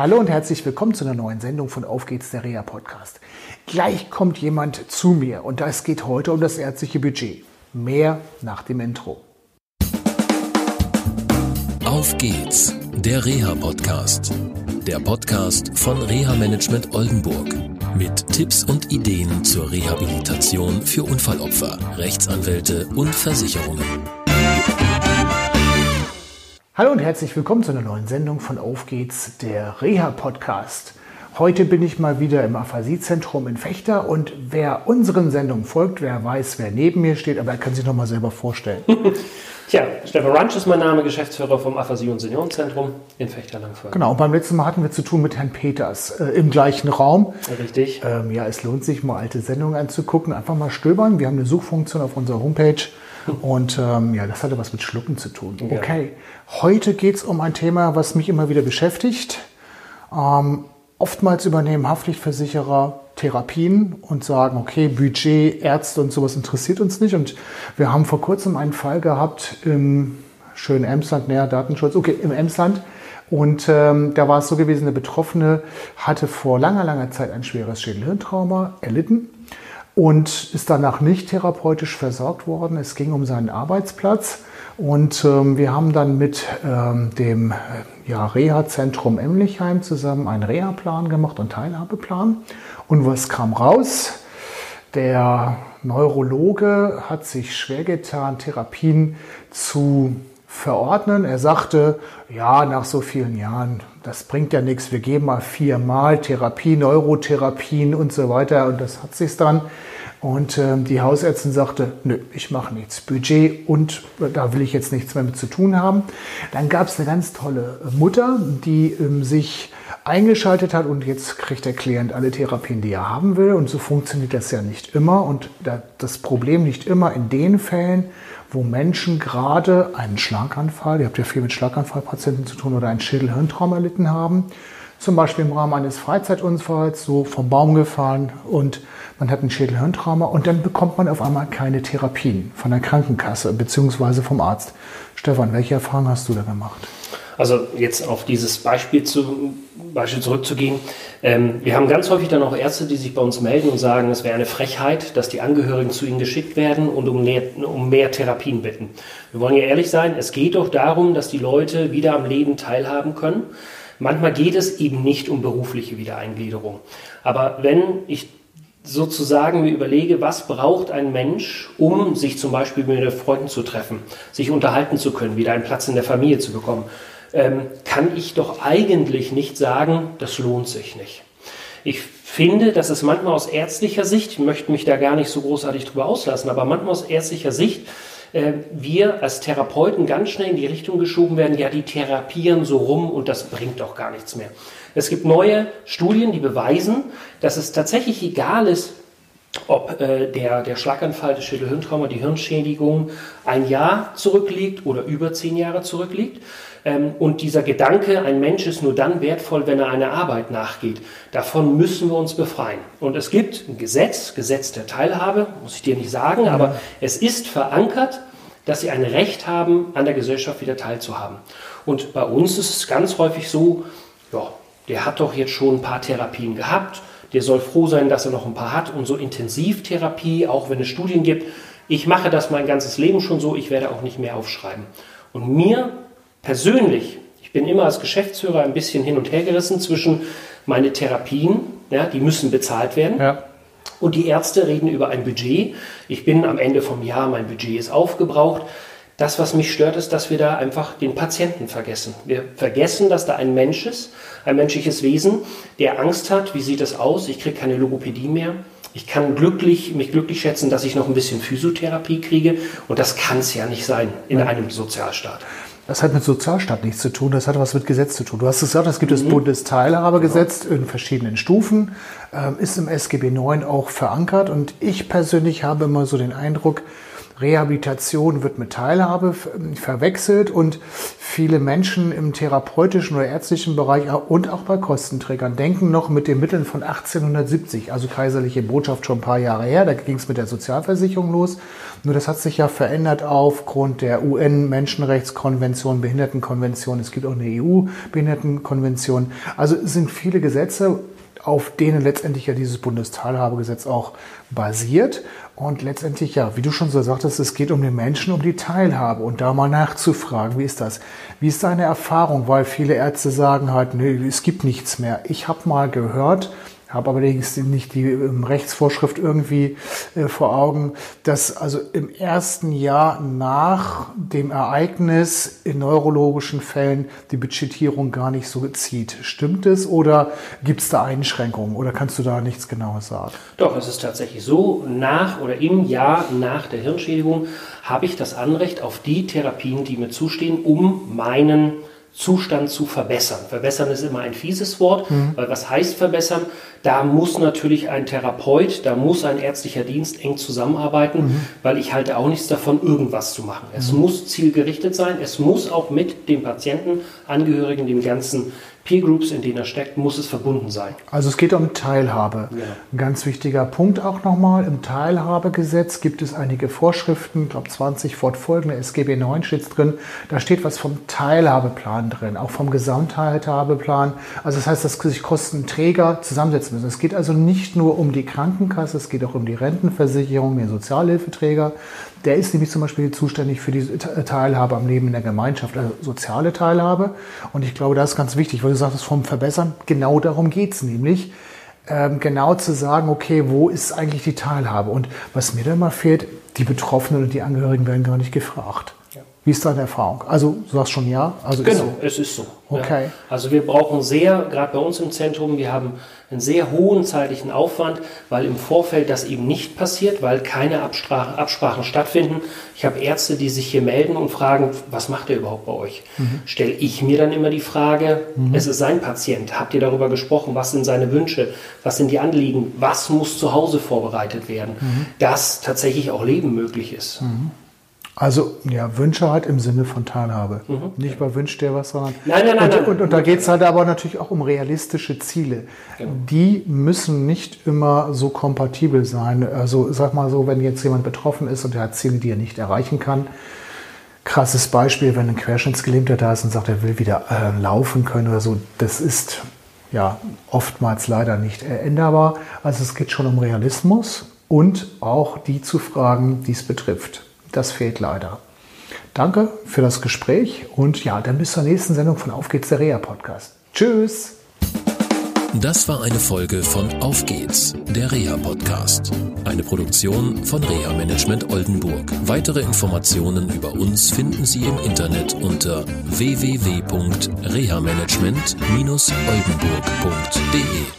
Hallo und herzlich willkommen zu einer neuen Sendung von Auf geht's der Reha Podcast. Gleich kommt jemand zu mir und es geht heute um das ärztliche Budget. Mehr nach dem Intro. Auf geht's, der Reha Podcast. Der Podcast von Reha Management Oldenburg. Mit Tipps und Ideen zur Rehabilitation für Unfallopfer, Rechtsanwälte und Versicherungen. Hallo und herzlich willkommen zu einer neuen Sendung von Auf geht's, der Reha-Podcast. Heute bin ich mal wieder im Aphasie-Zentrum in Fechter und wer unseren Sendungen folgt, wer weiß, wer neben mir steht, aber er kann sich noch mal selber vorstellen. Tja, Stefan Ransch ist mein Name, Geschäftsführer vom Aphasie- und Seniorenzentrum in Fechter-Langförde. Genau, und beim letzten Mal hatten wir zu tun mit Herrn Peters äh, im gleichen Raum. Richtig. Ähm, ja, es lohnt sich mal alte Sendungen anzugucken, einfach mal stöbern. Wir haben eine Suchfunktion auf unserer Homepage und ähm, ja, das hatte was mit Schlucken zu tun. Ja. Okay, heute geht es um ein Thema, was mich immer wieder beschäftigt. Ähm, oftmals übernehmen Haftpflichtversicherer Therapien und sagen, okay, Budget, Ärzte und sowas interessiert uns nicht. Und wir haben vor kurzem einen Fall gehabt im schönen Emsland, näher Datenschutz, okay, im Emsland. Und ähm, da war es so gewesen, der Betroffene hatte vor langer, langer Zeit ein schweres Schädelhirntrauma erlitten und ist danach nicht therapeutisch versorgt worden. Es ging um seinen Arbeitsplatz. Und ähm, wir haben dann mit ähm, dem äh, ja, Reha-Zentrum Emlichheim zusammen einen Reha-Plan gemacht und Teilhabeplan. Und was kam raus? Der Neurologe hat sich schwer getan, Therapien zu verordnen. Er sagte, ja, nach so vielen Jahren, das bringt ja nichts, wir geben mal viermal Therapie, Neurotherapien und so weiter und das hat sich dann. Und ähm, die Hausärztin sagte, nö, ich mache nichts. Budget und äh, da will ich jetzt nichts mehr mit zu tun haben. Dann gab es eine ganz tolle Mutter, die ähm, sich eingeschaltet hat und jetzt kriegt der Klient alle Therapien, die er haben will. Und so funktioniert das ja nicht immer. Und da, das Problem liegt immer in den Fällen, wo Menschen gerade einen Schlaganfall, ihr habt ja viel mit Schlaganfallpatienten zu tun, oder einen Schädelhirntrauma erlitten haben. Zum Beispiel im Rahmen eines Freizeitunfalls, so vom Baum gefallen und man hat ein Schädelhirntrauma und dann bekommt man auf einmal keine Therapien von der Krankenkasse bzw. vom Arzt. Stefan, welche Erfahrungen hast du da gemacht? Also jetzt auf dieses Beispiel, zu, Beispiel zurückzugehen. Ähm, wir haben ganz häufig dann auch Ärzte, die sich bei uns melden und sagen, es wäre eine Frechheit, dass die Angehörigen zu ihnen geschickt werden und um mehr, um mehr Therapien bitten. Wir wollen ja ehrlich sein, es geht doch darum, dass die Leute wieder am Leben teilhaben können. Manchmal geht es eben nicht um berufliche Wiedereingliederung. Aber wenn ich sozusagen mir überlege, was braucht ein Mensch, um sich zum Beispiel mit Freunden zu treffen, sich unterhalten zu können, wieder einen Platz in der Familie zu bekommen, ähm, kann ich doch eigentlich nicht sagen, das lohnt sich nicht. Ich finde, dass es manchmal aus ärztlicher Sicht, ich möchte mich da gar nicht so großartig drüber auslassen, aber manchmal aus ärztlicher Sicht äh, wir als Therapeuten ganz schnell in die Richtung geschoben werden, ja, die therapieren so rum und das bringt doch gar nichts mehr. Es gibt neue Studien, die beweisen, dass es tatsächlich egal ist, ob äh, der, der Schlaganfall, das Schädelhirntrauma, die Hirnschädigung ein Jahr zurückliegt oder über zehn Jahre zurückliegt. Ähm, und dieser Gedanke, ein Mensch ist nur dann wertvoll, wenn er einer Arbeit nachgeht, davon müssen wir uns befreien. Und es gibt ein Gesetz, Gesetz der Teilhabe, muss ich dir nicht sagen, ja. aber es ist verankert, dass sie ein Recht haben, an der Gesellschaft wieder teilzuhaben. Und bei uns ist es ganz häufig so, ja, der hat doch jetzt schon ein paar Therapien gehabt, der soll froh sein, dass er noch ein paar hat und so Intensivtherapie, auch wenn es Studien gibt. Ich mache das mein ganzes Leben schon so, ich werde auch nicht mehr aufschreiben. Und mir persönlich, ich bin immer als Geschäftsführer ein bisschen hin und her gerissen zwischen meine Therapien, ja, die müssen bezahlt werden. Ja. Und die Ärzte reden über ein Budget. Ich bin am Ende vom Jahr, mein Budget ist aufgebraucht. Das, was mich stört, ist, dass wir da einfach den Patienten vergessen. Wir vergessen, dass da ein Mensch ist, ein menschliches Wesen, der Angst hat, wie sieht es aus, ich kriege keine Logopädie mehr. Ich kann glücklich, mich glücklich schätzen, dass ich noch ein bisschen Physiotherapie kriege. Und das kann es ja nicht sein in ja. einem Sozialstaat. Das hat mit Sozialstaat nichts zu tun, das hat was mit Gesetz zu tun. Du hast gesagt, es gibt mhm. das Bundesteilhabegesetz genau. in verschiedenen Stufen, ähm, ist im SGB IX auch verankert und ich persönlich habe immer so den Eindruck, Rehabilitation wird mit Teilhabe verwechselt und viele Menschen im therapeutischen oder ärztlichen Bereich und auch bei Kostenträgern denken noch mit den Mitteln von 1870, also kaiserliche Botschaft schon ein paar Jahre her, da ging es mit der Sozialversicherung los. Nur das hat sich ja verändert aufgrund der UN-Menschenrechtskonvention, Behindertenkonvention, es gibt auch eine EU-Behindertenkonvention. Also es sind viele Gesetze, auf denen letztendlich ja dieses Bundesteilhabegesetz auch basiert. Und letztendlich, ja, wie du schon so sagtest, es geht um den Menschen, um die Teilhabe und da mal nachzufragen, wie ist das? Wie ist deine Erfahrung? Weil viele Ärzte sagen halt, nee, es gibt nichts mehr. Ich habe mal gehört, habe allerdings nicht die ähm, Rechtsvorschrift irgendwie äh, vor Augen, dass also im ersten Jahr nach dem Ereignis in neurologischen Fällen die Budgetierung gar nicht so zieht. Stimmt es oder gibt es da Einschränkungen oder kannst du da nichts Genaues sagen? Doch, es ist tatsächlich so, nach oder im Jahr nach der Hirnschädigung habe ich das Anrecht auf die Therapien, die mir zustehen, um meinen Zustand zu verbessern. Verbessern ist immer ein fieses Wort, mhm. weil was heißt verbessern? Da muss natürlich ein Therapeut, da muss ein ärztlicher Dienst eng zusammenarbeiten, mhm. weil ich halte auch nichts davon, irgendwas zu machen. Es mhm. muss zielgerichtet sein, es muss auch mit dem Patienten, Angehörigen, dem ganzen Peer Groups, in denen er steckt, muss es verbunden sein. Also es geht um Teilhabe. Ja. Ein ganz wichtiger Punkt auch nochmal. Im Teilhabegesetz gibt es einige Vorschriften, ich glaube 20 fortfolgende, SGB 9 steht drin. Da steht was vom Teilhabeplan drin, auch vom Gesamtteilhabeplan. Also das heißt, dass sich Kostenträger zusammensetzen müssen. Es geht also nicht nur um die Krankenkasse, es geht auch um die Rentenversicherung, den Sozialhilfeträger, der ist nämlich zum Beispiel zuständig für die Teilhabe am Leben in der Gemeinschaft, also soziale Teilhabe. Und ich glaube, das ist ganz wichtig, weil du sagst, vom Verbessern, genau darum geht es nämlich. Ähm, genau zu sagen, okay, wo ist eigentlich die Teilhabe? Und was mir da mal fehlt, die Betroffenen und die Angehörigen werden gar nicht gefragt. Wie ist deine Erfahrung? Also, du sagst schon ja? Also genau, ist so. es ist so. Okay. Ja. Also wir brauchen sehr, gerade bei uns im Zentrum, wir haben einen sehr hohen zeitlichen Aufwand, weil im Vorfeld das eben nicht passiert, weil keine Absprachen, Absprachen stattfinden. Ich habe Ärzte, die sich hier melden und fragen, was macht er überhaupt bei euch? Mhm. Stelle ich mir dann immer die Frage, mhm. es ist sein Patient, habt ihr darüber gesprochen, was sind seine Wünsche, was sind die Anliegen, was muss zu Hause vorbereitet werden, mhm. dass tatsächlich auch Leben möglich ist. Mhm. Also ja, Wünsche halt im Sinne von Teilhabe. Mhm. Nicht bei Wünsch dir was, sondern. Nein, nein, nein. Und, nein, und, und da geht es halt aber natürlich auch um realistische Ziele. Genau. Die müssen nicht immer so kompatibel sein. Also sag mal so, wenn jetzt jemand betroffen ist und er hat Ziele, die er nicht erreichen kann. Krasses Beispiel, wenn ein Querschnittsgelähmter da ist und sagt, er will wieder äh, laufen können oder so, das ist ja oftmals leider nicht änderbar. Also es geht schon um Realismus und auch die zu fragen, die es betrifft. Das fehlt leider. Danke für das Gespräch und ja, dann bis zur nächsten Sendung von Auf geht's der Reha Podcast. Tschüss. Das war eine Folge von Auf geht's, der Reha Podcast. Eine Produktion von Reha Management Oldenburg. Weitere Informationen über uns finden Sie im Internet unter www.rehamanagement-oldenburg.de.